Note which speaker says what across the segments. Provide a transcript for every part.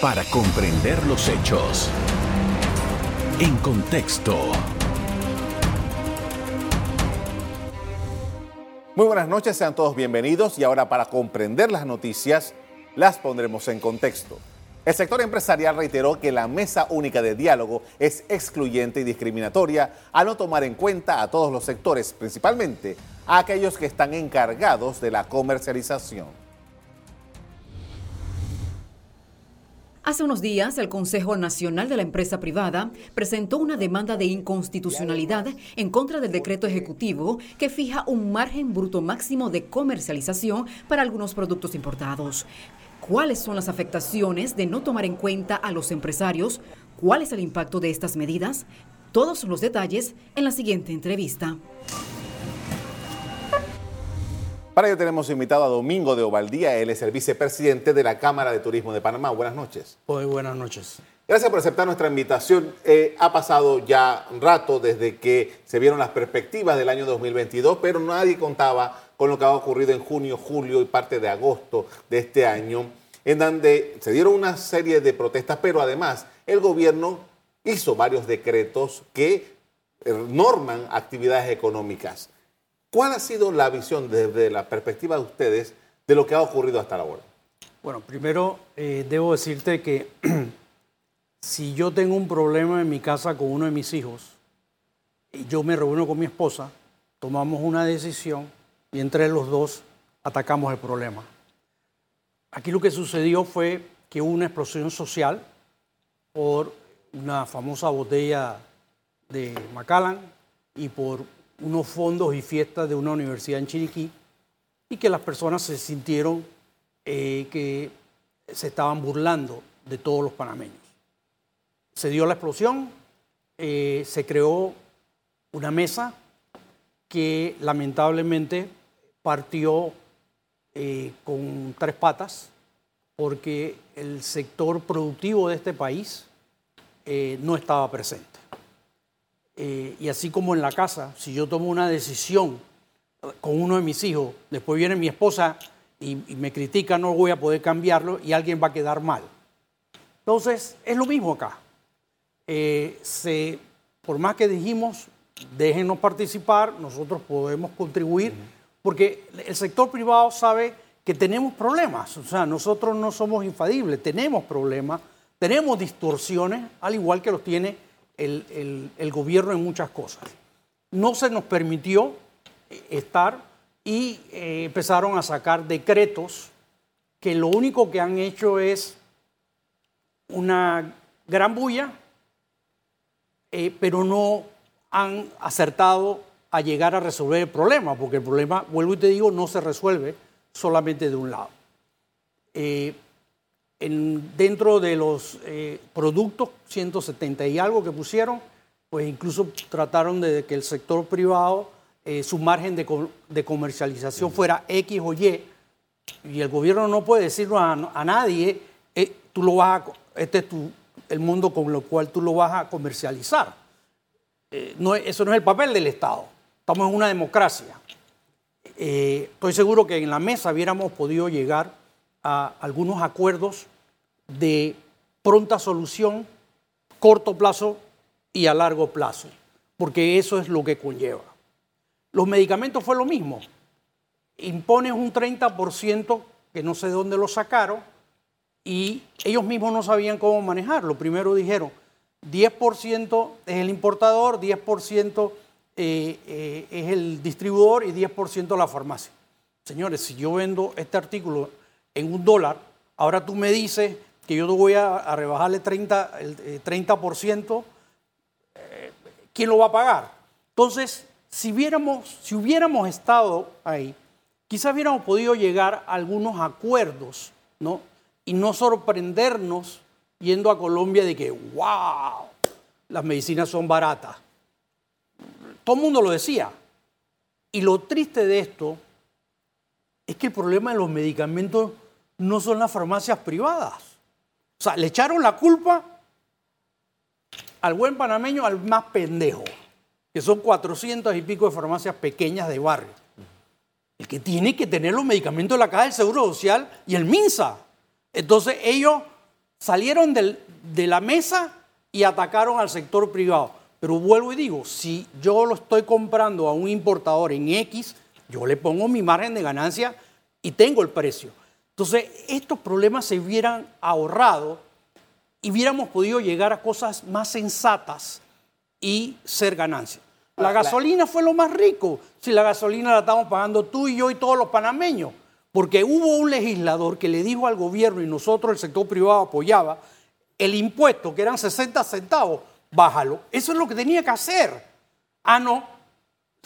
Speaker 1: para comprender los hechos. En contexto.
Speaker 2: Muy buenas noches, sean todos bienvenidos y ahora para comprender las noticias las pondremos en contexto. El sector empresarial reiteró que la mesa única de diálogo es excluyente y discriminatoria al no tomar en cuenta a todos los sectores, principalmente a aquellos que están encargados de la comercialización.
Speaker 3: Hace unos días, el Consejo Nacional de la Empresa Privada presentó una demanda de inconstitucionalidad en contra del decreto ejecutivo que fija un margen bruto máximo de comercialización para algunos productos importados. ¿Cuáles son las afectaciones de no tomar en cuenta a los empresarios? ¿Cuál es el impacto de estas medidas? Todos los detalles en la siguiente entrevista.
Speaker 2: Para ello tenemos invitado a Domingo de Ovaldía, él es el vicepresidente de la Cámara de Turismo de Panamá. Buenas noches.
Speaker 4: Muy buenas noches.
Speaker 2: Gracias por aceptar nuestra invitación. Eh, ha pasado ya un rato desde que se vieron las perspectivas del año 2022, pero nadie contaba con lo que ha ocurrido en junio, julio y parte de agosto de este año en donde se dieron una serie de protestas, pero además el gobierno hizo varios decretos que eh, norman actividades económicas. ¿Cuál ha sido la visión desde la perspectiva de ustedes de lo que ha ocurrido hasta ahora?
Speaker 4: Bueno, primero eh, debo decirte que si yo tengo un problema en mi casa con uno de mis hijos, yo me reúno con mi esposa, tomamos una decisión y entre los dos atacamos el problema. Aquí lo que sucedió fue que hubo una explosión social por una famosa botella de Macallan y por unos fondos y fiestas de una universidad en Chiriquí y que las personas se sintieron eh, que se estaban burlando de todos los panameños. Se dio la explosión, eh, se creó una mesa que lamentablemente partió eh, con tres patas, porque el sector productivo de este país no estaba presente. Eh, y así como en la casa, si yo tomo una decisión con uno de mis hijos, después viene mi esposa y, me critica, no voy a poder cambiarlo y alguien va a quedar mal. Entonces, es lo mismo acá. se, por más que dijimos, déjenos participar, nosotros podemos contribuir porque el sector privado sabe que tenemos problemas, o sea, nosotros no somos infalibles, tenemos problemas, tenemos distorsiones, al igual que los tiene el, gobierno en muchas cosas. No se nos permitió eh, estar y eh, empezaron a sacar decretos que lo único que han hecho es una gran bulla, eh, pero no han acertado a llegar a resolver el problema, porque el problema, vuelvo y te digo, no se resuelve solamente de un lado. Dentro de los eh, productos, 170 y algo que pusieron, pues incluso trataron de que el sector privado, eh, su margen de, comercialización fuera X o Y, y el gobierno no puede decirlo a, nadie, tú lo vas este es el mundo con el cual tú lo vas a comercializar. no, eso no es el papel del Estado. Estamos en una democracia. Eh, estoy seguro que en la mesa hubiéramos podido llegar a algunos acuerdos de pronta solución, corto plazo y a largo plazo, porque eso es lo que conlleva. Los medicamentos fue lo mismo. Impones un 30% que no sé de dónde lo sacaron y ellos mismos no sabían cómo manejarlo. Primero dijeron, 10% es el importador, 10% eh, eh, es el distribuidor y 10% la farmacia. Señores, si yo vendo este artículo en un dólar, ahora tú me dices que yo te voy a, rebajarle 30, el 30%, eh, ¿quién lo va a pagar? Entonces, si, viéramos, si hubiéramos estado ahí, quizás hubiéramos podido llegar a algunos acuerdos, ¿no? Y no sorprendernos yendo a Colombia de que, wow, las medicinas son baratas. Todo el mundo lo decía. Y lo triste de esto es que el problema de los medicamentos no son las farmacias privadas. O sea, le echaron la culpa al buen panameño, al más pendejo, que son 400 y pico de farmacias pequeñas de barrio. El que tiene que tener los medicamentos de la Caja del Seguro Social y el MINSA. Entonces ellos salieron de la mesa y atacaron al sector privado. Pero vuelvo y digo, si yo lo estoy comprando a un importador en X, yo le pongo mi margen de ganancia y tengo el precio. Entonces, estos problemas se hubieran ahorrado y hubiéramos podido llegar a cosas más sensatas y ser ganancia. La gasolina fue lo más rico. Si la gasolina la estamos pagando tú y yo y todos los panameños. Porque hubo un legislador que le dijo al gobierno y nosotros, el sector privado, apoyaba el impuesto, que eran 60 centavos, bájalo. Eso es lo que tenía que hacer. Ah, no.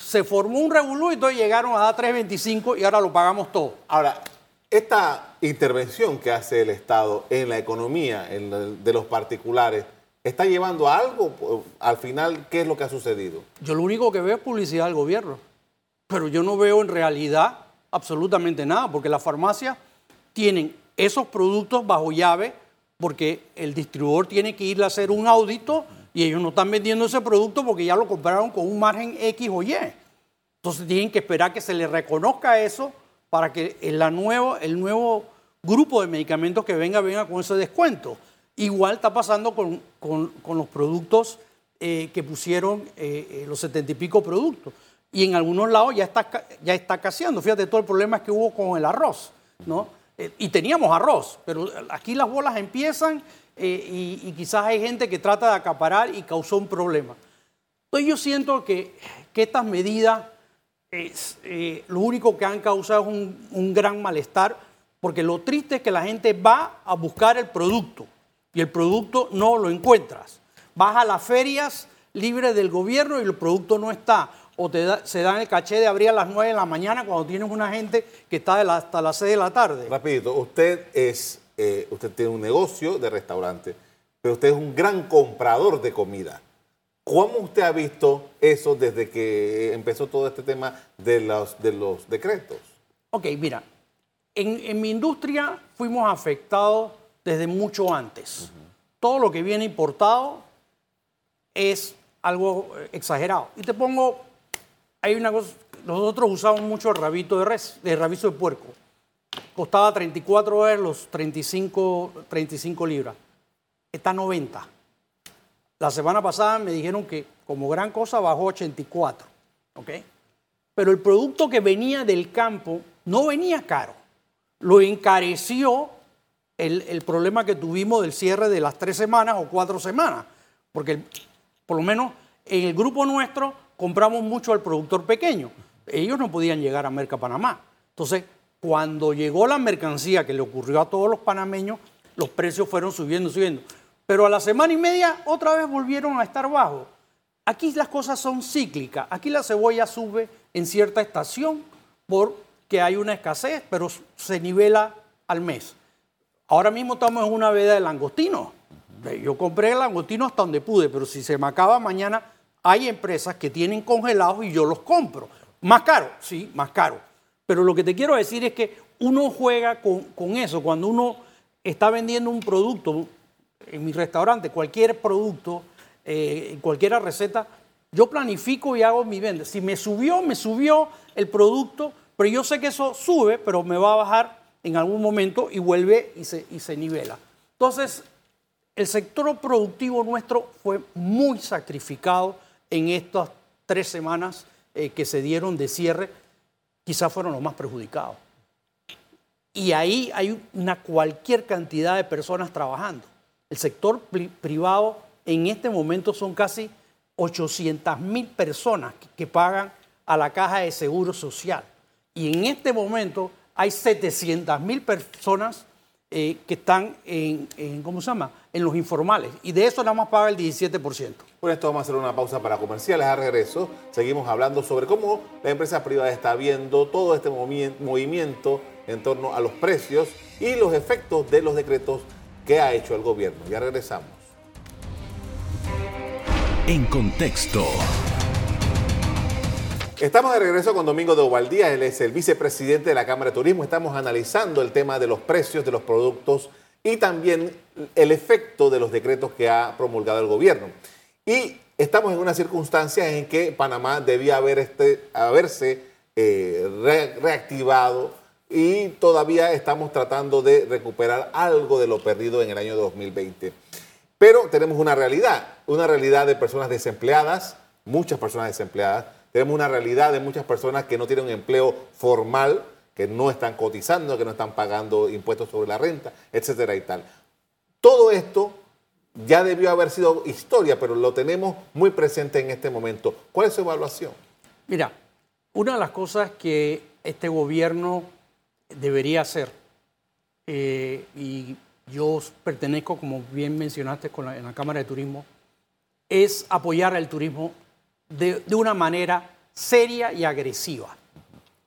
Speaker 4: Se formó un revolú y todos llegaron a dar 3.25 y ahora lo pagamos todo.
Speaker 2: Ahora, esta intervención que hace el Estado en la economía de los particulares, ¿está llevando a algo? Al final, ¿qué es lo que ha sucedido?
Speaker 4: Yo lo único que veo es publicidad del gobierno, pero yo no veo en realidad absolutamente nada, porque las farmacias tienen esos productos bajo llave, porque el distribuidor tiene que ir a hacer un audito y ellos no están vendiendo ese producto porque ya lo compraron con un margen X o Y. Entonces tienen que esperar que se les reconozca eso para que el, nuevo, el nuevo grupo de medicamentos que venga venga con ese descuento. Igual está pasando con, los productos eh, que pusieron eh, eh, los setenta y pico productos y en algunos lados ya está, ya está caseando. Fíjate todo el problema que hubo con el arroz, ¿no? Y teníamos arroz, pero aquí las bolas empiezan eh, y, quizás hay gente que trata de acaparar y causó un problema. Entonces yo siento que, que estas medidas eh, lo único que han causado es un, gran malestar, porque lo triste es que la gente va a buscar el producto y el producto no lo encuentras. Vas a las ferias libres del gobierno y el producto no está o te se dan el caché de abrir a las 9 de la mañana cuando tienes una gente que está hasta las 6 de la tarde.
Speaker 2: Rapidito, usted es, eh, usted tiene un negocio de restaurante, pero usted es un gran comprador de comida. ¿Cómo usted ha visto eso desde que empezó todo este tema de los, de los decretos?
Speaker 4: Ok, mira, en, mi industria fuimos afectados desde mucho antes. Todo lo que viene importado es algo exagerado. Y te pongo hay una cosa, nosotros usamos mucho el rabito de res, el rabizo de puerco. Costaba 34 dólares los 35, 35 libras. Está 90. La semana pasada me dijeron que como gran cosa bajó 84. ¿Ok? Pero el producto que venía del campo no venía caro. Lo encareció el, el, problema que tuvimos del cierre de las tres semanas o cuatro semanas. Porque por lo menos en el grupo nuestro compramos mucho al productor pequeño. Ellos no podían llegar a Merca Panamá. Entonces, cuando llegó la mercancía que le ocurrió a todos los panameños, los precios fueron subiendo, subiendo. Pero a la semana y media otra vez volvieron a estar bajos. Aquí las cosas son cíclicas. Aquí la cebolla sube en cierta estación porque hay una escasez, pero se nivela al mes. Ahora mismo estamos en una veda de langostino. Yo compré el langostino hasta donde pude, pero si se me acaba mañana, hay empresas que tienen congelados y yo los compro. Más caro, sí, más caro. Pero lo que te quiero decir es que uno juega con, eso. Cuando uno está vendiendo un producto en mi restaurante, cualquier producto, eh, cualquier receta, yo planifico y hago mi venta. Si me subió, me subió el producto, pero yo sé que eso sube, pero me va a bajar en algún momento y vuelve y se, y se nivela. Entonces, el sector productivo nuestro fue muy sacrificado en estas tres semanas eh, que se dieron de cierre, quizás fueron los más perjudicados. Y ahí hay una cualquier cantidad de personas trabajando. El sector privado en este momento son casi 800 mil personas que, pagan a la caja de seguro social. Y en este momento hay 700 mil personas eh, que están en, ¿cómo se llama? en los informales. Y de eso nada más paga el 17%.
Speaker 2: Por esto vamos a hacer una pausa para comerciales. A regreso seguimos hablando sobre cómo la empresa privada está viendo todo este movimiento en torno a los precios y los efectos de los decretos que ha hecho el gobierno. Ya regresamos.
Speaker 1: En contexto.
Speaker 2: Estamos de regreso con Domingo de Ovaldía, él es el vicepresidente de la Cámara de Turismo. Estamos analizando el tema de los precios de los productos y también el efecto de los decretos que ha promulgado el gobierno. Y estamos en una circunstancia en que Panamá debía haber este, haberse eh, reactivado y todavía estamos tratando de recuperar algo de lo perdido en el año 2020. Pero tenemos una realidad, una realidad de personas desempleadas, muchas personas desempleadas, tenemos una realidad de muchas personas que no tienen un empleo formal, que no están cotizando, que no están pagando impuestos sobre la renta, etcétera y tal. Todo esto ya debió haber sido historia, pero lo tenemos muy presente en este momento. ¿Cuál es su evaluación?
Speaker 4: Mira, una de las cosas que este gobierno debería hacer, eh, y yo pertenezco, como bien mencionaste con en la Cámara de Turismo, es apoyar al turismo de, de una manera seria y agresiva.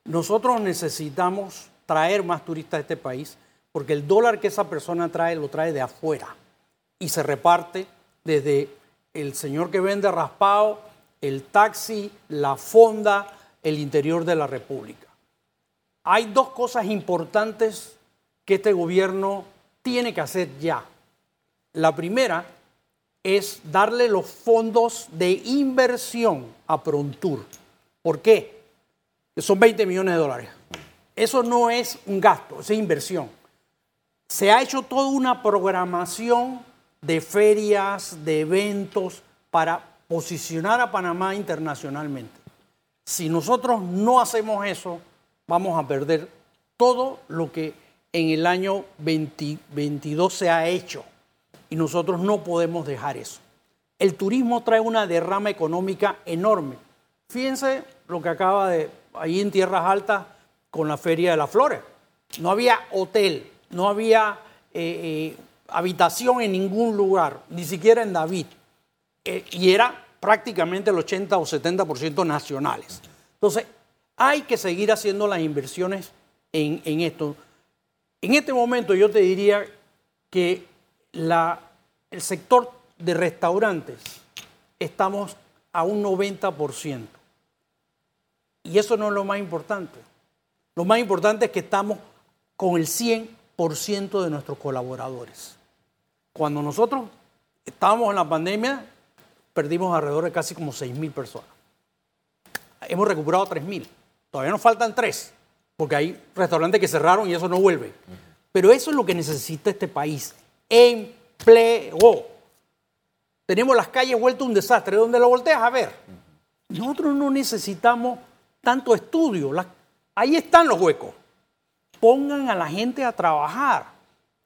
Speaker 4: Nosotros necesitamos traer más turistas a este país porque el dólar que esa persona trae lo trae de afuera y se reparte desde el señor que vende raspado, el taxi, la fonda, el interior de la República. Hay dos cosas importantes que este gobierno tiene que hacer ya. La primera es darle los fondos de inversión a Prontur. ¿Por qué? Son 20 millones de dólares. Eso no es un gasto, es inversión. Se ha hecho toda una programación de ferias, de eventos para posicionar a Panamá internacionalmente. Si nosotros no hacemos eso, vamos a perder todo lo que en el año 2022 se ha hecho. Y nosotros no podemos dejar eso. El turismo trae una derrama económica enorme. Fíjense lo que acaba de, ahí en Tierras Altas, con la Feria de las Flores. No había hotel, no había eh, eh, habitación en ningún lugar, ni siquiera en David. Eh, y era prácticamente el 80 o 70% nacionales. Entonces, hay que seguir haciendo las inversiones en, en, esto. En este momento yo te diría que la, el sector de restaurantes estamos a un 90%. Y eso no es lo más importante. Lo más importante es que estamos con el 100% de nuestros colaboradores. Cuando nosotros estábamos en la pandemia, perdimos alrededor de casi como 6.000 personas. Hemos recuperado 3.000. Todavía nos faltan 3, porque hay restaurantes que cerraron y eso no vuelve. Pero eso es lo que necesita este país. Empleo. Tenemos las calles vueltas un desastre. Donde lo volteas a ver. Nosotros no necesitamos tanto estudio. ahí están los huecos. Pongan a la gente a trabajar.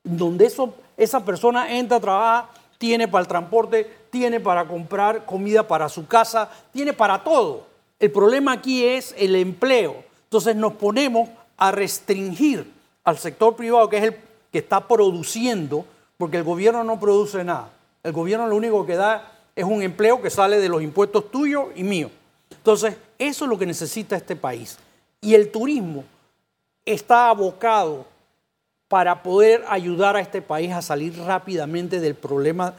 Speaker 4: Donde eso, esa persona entra a trabajar, tiene para el transporte, tiene para comprar comida para su casa, tiene para todo. El problema aquí es el empleo. Entonces nos ponemos a restringir al sector privado, que es el que está produciendo, porque el gobierno no produce nada. El gobierno lo único que da es un empleo que sale de los impuestos tuyos y míos. Entonces, eso es lo que necesita este país. Y el turismo está abocado para poder ayudar a este país a salir rápidamente del problema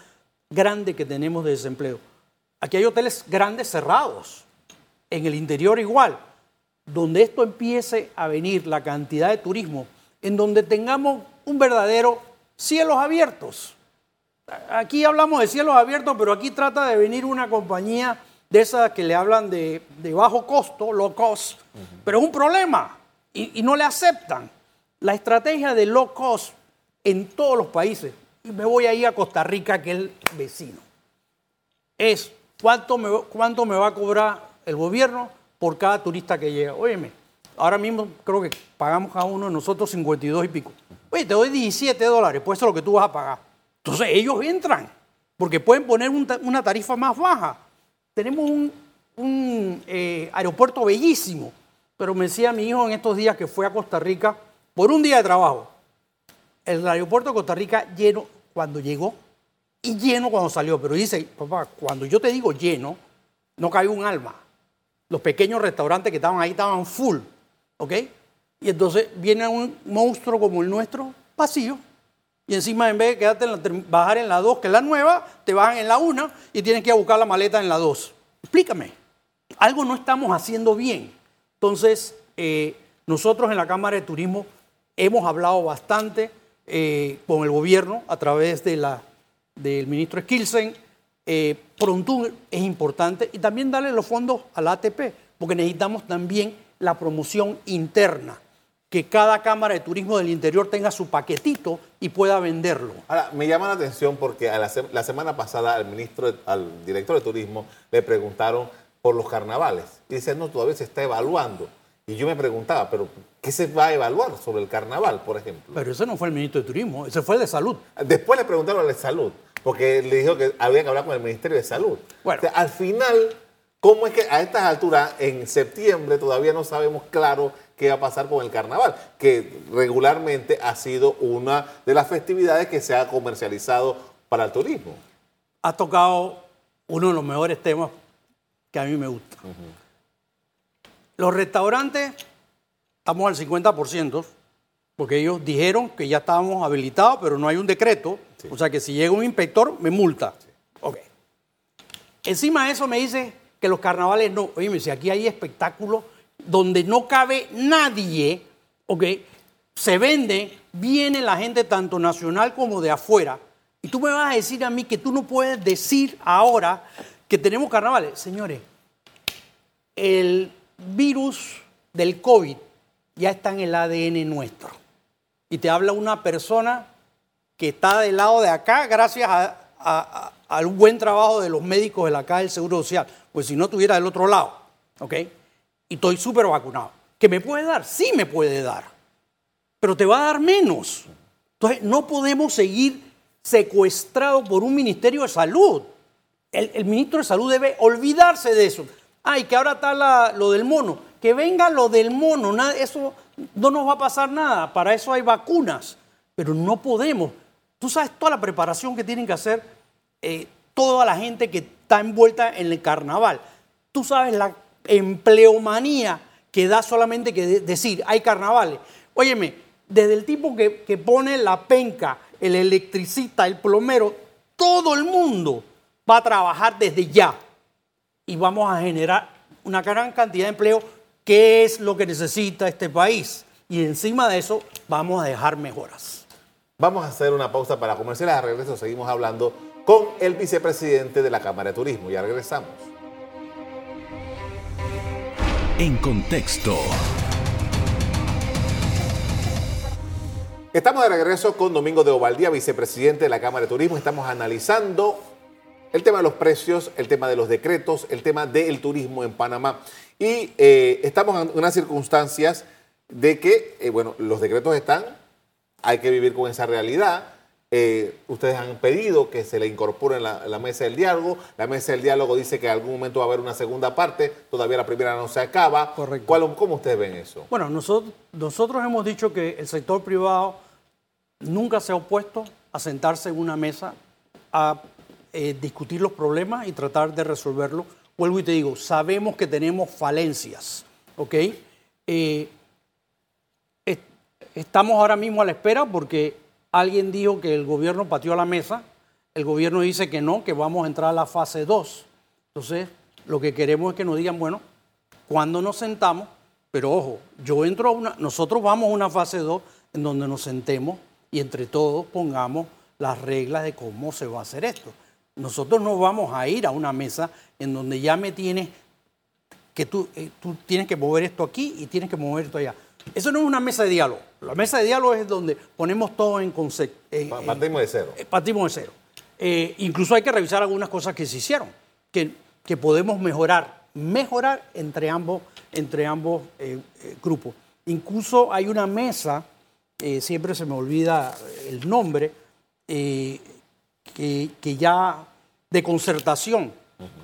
Speaker 4: grande que tenemos de desempleo. Aquí hay hoteles grandes cerrados, en el interior igual, donde esto empiece a venir la cantidad de turismo, en donde tengamos un verdadero cielos abiertos. Aquí hablamos de cielos abiertos, pero aquí trata de venir una compañía de esas que le hablan de, bajo costo, low cost, pero es un problema y, y no le aceptan. La estrategia de low cost en todos los países, y me voy a ir a Costa Rica, que es vecino, es cuánto me, cuánto me va a cobrar el gobierno por cada turista que llega. Óyeme, ahora mismo creo que pagamos cada uno de nosotros 52 y pico. Oye, te doy 17 dólares, pues eso es lo que tú vas a pagar. Entonces ellos entran, porque pueden poner una tarifa más baja. Tenemos un, eh, aeropuerto bellísimo, pero me decía mi hijo en estos días que fue a Costa Rica por un día de trabajo. El aeropuerto de Costa Rica lleno cuando llegó y lleno cuando salió. Pero dice, papá, cuando yo te digo lleno, no cabe un alma. Los pequeños restaurantes que estaban ahí estaban full, ¿ok? Y entonces viene un monstruo como el nuestro, vacío. Y encima, en vez de quedarte bajar en la 2, que es la nueva, te bajan en la 1 y tienes que buscar la maleta en la 2. Explícame. Algo no estamos haciendo bien. Entonces, eh, nosotros en la Cámara de Turismo Hemos hablado bastante eh, con el gobierno a través de la, del ministro Skilsen. Eh, pronto es importante y también darle los fondos al ATP, porque necesitamos también la promoción interna. que cada Cámara de Turismo del Interior tenga su paquetito y pueda venderlo.
Speaker 2: Ahora, me llama la atención porque a la, la semana pasada al ministro, al director de turismo, le preguntaron por los carnavales. Y dice, no, todavía se está evaluando. Y yo me preguntaba, pero ¿qué se va a evaluar sobre el carnaval, por ejemplo?
Speaker 4: Pero ese no fue el ministro de Turismo, ese fue el de Salud.
Speaker 2: Después le preguntaron al de salud, porque le dijo que había que hablar con el Ministerio de Salud.
Speaker 4: Bueno.
Speaker 2: O sea, al final, ¿cómo es que a estas alturas, en septiembre, todavía no sabemos claro qué va a pasar con el carnaval? Que regularmente ha sido una de las festividades que se ha comercializado para el turismo.
Speaker 4: Ha tocado uno de los mejores temas que a mí me gusta. Los restaurantes, estamos al 50%, porque ellos dijeron que ya estábamos habilitados, pero no hay un decreto. O sea que si llega un inspector, me multa. Ok. Encima de eso me dice que los carnavales no. Oye, si aquí hay espectáculos donde no cabe nadie, ok, se vende, viene la gente tanto nacional como de afuera. Y tú me vas a decir a mí que tú no puedes decir ahora que tenemos carnavales. Señores, el virus del COVID ya está en el ADN nuestro. Y te habla una persona que está del lado de acá gracias a- al buen trabajo de los médicos de la Caja del Seguro Social. Pues si no estuviera del otro lado, ¿ok? Y estoy súper vacunado. ¿Que me puede dar? Sí me puede dar. Pero te va a dar menos. Entonces no podemos seguir secuestrados por un Ministerio de Salud. El, el ministro de Salud debe olvidarse de eso. Ay, que ahora está lo del mono. Que venga lo del mono. eso no nos va a pasar nada. Para eso hay vacunas. Pero no podemos. Tú sabes toda la preparación que tienen que hacer eh, toda la gente que está envuelta en el carnaval. Tú sabes la empleomanía que da solamente que de- decir, hay carnavales. Óyeme, desde el tipo que pone la penca, el electricista, el plomero, todo el mundo va a trabajar desde ya y vamos a generar una gran cantidad de empleo, que es lo que necesita este país. Y encima de eso vamos a dejar mejoras.
Speaker 2: Vamos a hacer una pausa para comerciales. A regreso seguimos hablando con el vicepresidente de la Cámara de Turismo. Ya regresamos.
Speaker 1: En contexto.
Speaker 2: Estamos de regreso con Domingo de Ovaldía, vicepresidente de la Cámara de Turismo. Estamos analizando el tema de los precios, el tema de los decretos, el tema del turismo en Panamá. Y eh, estamos en unas circunstancias de que, eh, bueno, los decretos están, hay que vivir con esa realidad. Eh, ustedes han pedido que se le incorpore en la, la mesa del diálogo. La mesa del diálogo dice que en algún momento va a haber una segunda parte. Todavía la primera no se acaba.
Speaker 4: Correcto.
Speaker 2: ¿Cuál- ¿Cómo ustedes ven eso?
Speaker 4: Bueno, nosotros, nosotros hemos dicho que el sector privado nunca se ha opuesto a sentarse en una mesa a eh, discutir los problemas y tratar de resolverlos. Vuelvo y te digo, sabemos que tenemos falencias, ¿ok? Eh, est- estamos ahora mismo a la espera porque alguien dijo que el gobierno pateó la mesa, el gobierno dice que no, que vamos a entrar a la fase 2. Entonces, lo que queremos es que nos digan, bueno, cuando nos sentamos, pero ojo, yo entro a una, nosotros vamos a una fase 2 en donde nos sentemos y entre todos pongamos las reglas de cómo se va a hacer esto. Nosotros no vamos a ir a una mesa en donde ya me tienes que tú, eh, tú tienes que mover esto aquí y tienes que mover esto allá. Eso no es una mesa de diálogo. La mesa de diálogo es donde ponemos todo en concepto.
Speaker 2: Pa- Partimos de cero.
Speaker 4: Eh, Partimos de cero. Eh, incluso hay que revisar algunas cosas que se hicieron, que, que podemos mejorar, mejorar entre ambos, entre ambos eh, eh, grupos. Incluso hay una mesa, eh, siempre se me olvida el nombre, eh, que, que ya de concertación.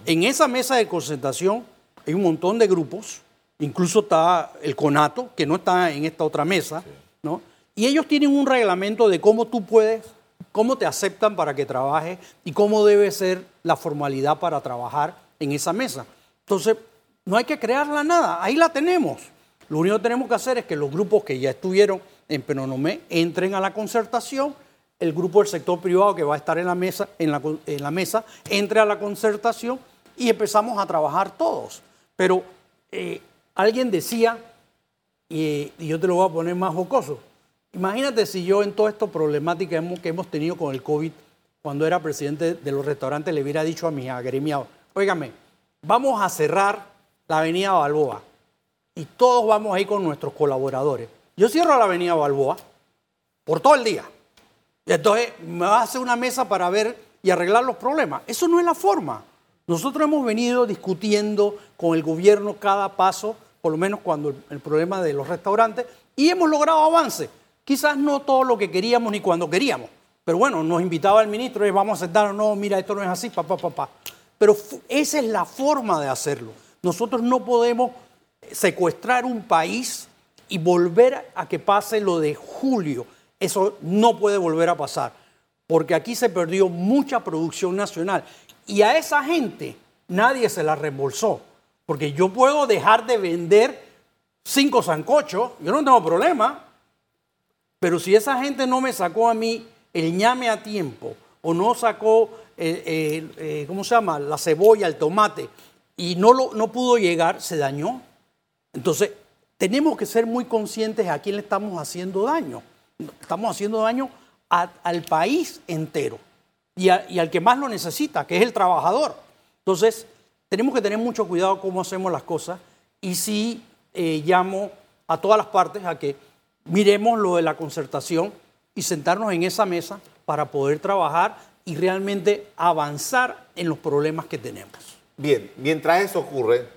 Speaker 4: En esa mesa de concertación hay un montón de grupos, incluso está el CONATO, que no está en esta otra mesa, ¿no? Y ellos tienen un reglamento de cómo tú puedes, cómo te aceptan para que trabajes y cómo debe ser la formalidad para trabajar en esa mesa. Entonces, no hay que crearla nada, ahí la tenemos. Lo único que tenemos que hacer es que los grupos que ya estuvieron en Penonomé entren a la concertación, el grupo del sector privado que va a estar en la mesa, en la, mesa entre a la concertación y empezamos a trabajar todos. Pero eh, alguien decía, y, yo te lo voy a poner más jocoso, imagínate si yo en toda esta problemática que hemos tenido con el COVID, cuando era presidente de los restaurantes, le hubiera dicho a mis agremiados, óigame, vamos a cerrar la avenida Balboa y todos vamos a ir con nuestros colaboradores. Yo cierro la avenida Balboa por todo el día. Entonces me va a hacer una mesa para ver y arreglar los problemas. Eso no es la forma. Nosotros hemos venido discutiendo con el gobierno cada paso, por lo menos cuando el, problema de los restaurantes, y hemos logrado avance. Quizás no todo lo que queríamos ni cuando queríamos, pero bueno, nos invitaba el ministro y vamos a sentarnos, no, mira, esto no es así, papá, papá. Pero esa es la forma de hacerlo. Nosotros no podemos secuestrar un país y volver a que pase lo de julio. Eso no puede volver a pasar, porque aquí se perdió mucha producción nacional y a esa gente nadie se la reembolsó. Porque yo puedo dejar de vender cinco zancochos, yo no tengo problema. Pero si esa gente no me sacó a mí el ñame a tiempo, o no sacó, eh, eh, ¿cómo se llama?, la cebolla, el tomate, y no, lo, no pudo llegar, se dañó. Entonces, tenemos que ser muy conscientes a quién le estamos haciendo daño. Estamos haciendo daño al país entero y, al que más lo necesita, que es el trabajador. Entonces, tenemos que tener mucho cuidado cómo hacemos las cosas y sí eh, llamo a todas las partes a que miremos lo de la concertación y sentarnos en esa mesa para poder trabajar y realmente avanzar en los problemas que tenemos.
Speaker 2: Bien, mientras eso ocurre,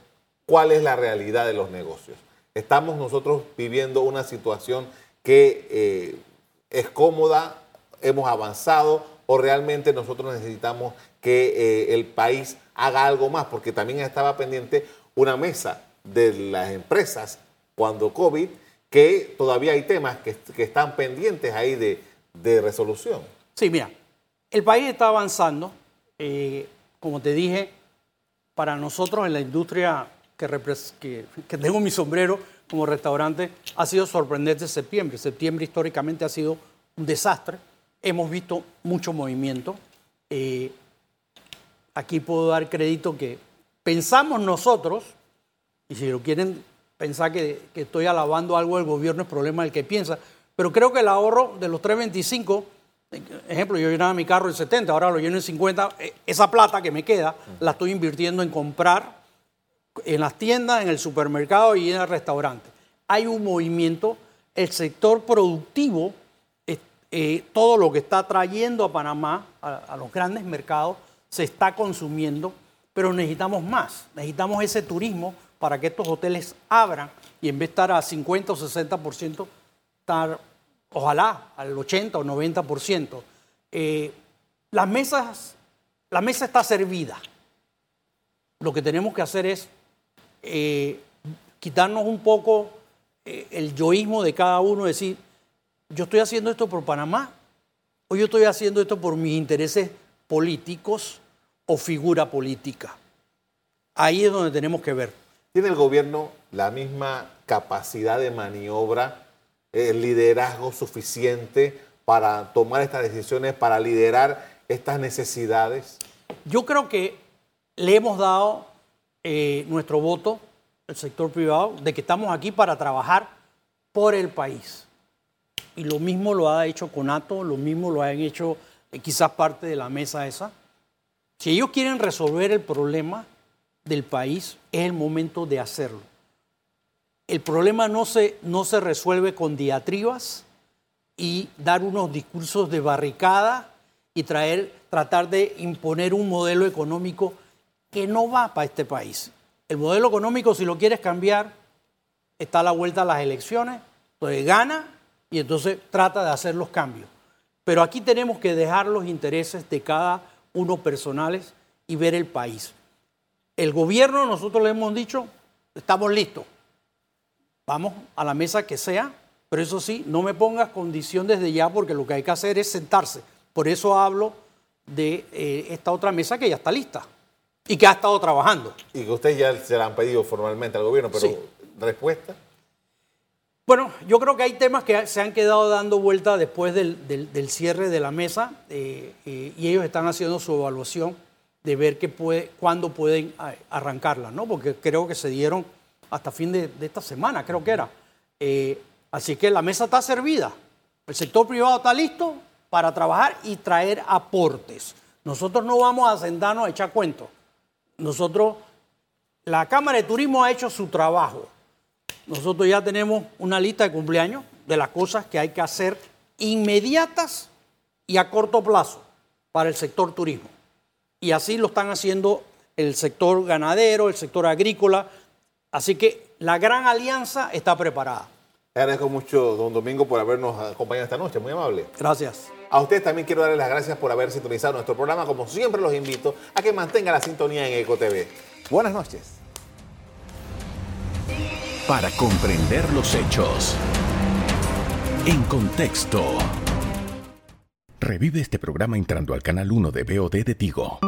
Speaker 2: ¿cuál es la realidad de los negocios? Estamos nosotros viviendo una situación que eh, es cómoda, hemos avanzado, o realmente nosotros necesitamos que eh, el país haga algo más, porque también estaba pendiente una mesa de las empresas cuando COVID, que todavía hay temas que, están pendientes ahí de, resolución.
Speaker 4: Sí, mira, el país está avanzando, eh, como te dije, para nosotros en la industria que, que tengo mi sombrero como restaurante, ha sido sorprendente septiembre. Septiembre históricamente ha sido un desastre hemos visto mucho movimiento. Eh, aquí puedo dar crédito que pensamos nosotros, y si lo quieren pensar que, estoy alabando algo del gobierno, es problema del que piensa, pero creo que el ahorro de los 325, ejemplo, yo llenaba mi carro en 70, ahora lo lleno en 50, eh, esa plata que me queda la estoy invirtiendo en comprar en las tiendas, en el supermercado y en el restaurante. Hay un movimiento, el sector productivo eh, todo lo que está trayendo a Panamá, a, los grandes mercados, se está consumiendo, pero necesitamos más, necesitamos ese turismo para que estos hoteles abran y en vez de estar a 50 o 60%, estar ojalá al 80 o 90%. Eh, las mesas, la mesa está servida. Lo que tenemos que hacer es eh, quitarnos un poco el yoísmo de cada uno, decir, yo estoy haciendo esto por Panamá o yo estoy haciendo esto por mis intereses políticos o figura política. Ahí es donde tenemos que ver.
Speaker 2: ¿Tiene el gobierno la misma capacidad de maniobra, el liderazgo suficiente para tomar estas decisiones, para liderar estas necesidades?
Speaker 4: Yo creo que le hemos dado eh, nuestro voto, el sector privado, de que estamos aquí para trabajar por el país y lo mismo lo ha hecho Conato, lo mismo lo han hecho eh, quizás parte de la mesa esa. Si ellos quieren resolver el problema del país, es el momento de hacerlo. El problema no se, no se resuelve con diatribas y dar unos discursos de barricada y tratar de imponer un modelo económico que no va para este país. El modelo económico, si lo quieres cambiar, está a la vuelta a las elecciones, entonces gana y entonces trata de hacer los cambios. Pero aquí tenemos que dejar los intereses de cada uno personales y ver el país. El gobierno, nosotros le hemos dicho, estamos listos. Vamos a la mesa que sea, pero eso sí, no me pongas condición desde ya porque lo que hay que hacer es sentarse. Por eso hablo de eh, esta otra mesa que ya está lista y que ha estado trabajando.
Speaker 2: Y que ustedes ya se la han pedido formalmente al gobierno, pero respuesta.
Speaker 4: Bueno, yo creo que hay temas que se han quedado dando vuelta después del, cierre de la mesa eh, eh, y ellos están haciendo su evaluación de ver qué puede, cuándo pueden arrancarla, ¿no? Porque creo que se dieron hasta fin de, esta semana, creo que era. Eh, así que la mesa está servida. El sector privado está listo para trabajar y traer aportes. Nosotros no vamos a sentarnos a echar cuentos. Nosotros, la Cámara de Turismo ha hecho su trabajo nosotros ya tenemos una lista de cumpleaños de las cosas que hay que hacer inmediatas y a corto plazo para el sector turismo. Y así lo están haciendo el sector ganadero, el sector agrícola. Así que la gran alianza está preparada.
Speaker 2: agradezco mucho, don Domingo, por habernos acompañado esta noche. Muy amable.
Speaker 4: Gracias.
Speaker 2: A ustedes también quiero darles las gracias por haber sintonizado nuestro programa. Como siempre, los invito a que mantengan la sintonía en EcoTV. Buenas noches.
Speaker 1: Para comprender los hechos. En contexto. Revive este programa entrando al canal 1 de BOD de Tigo.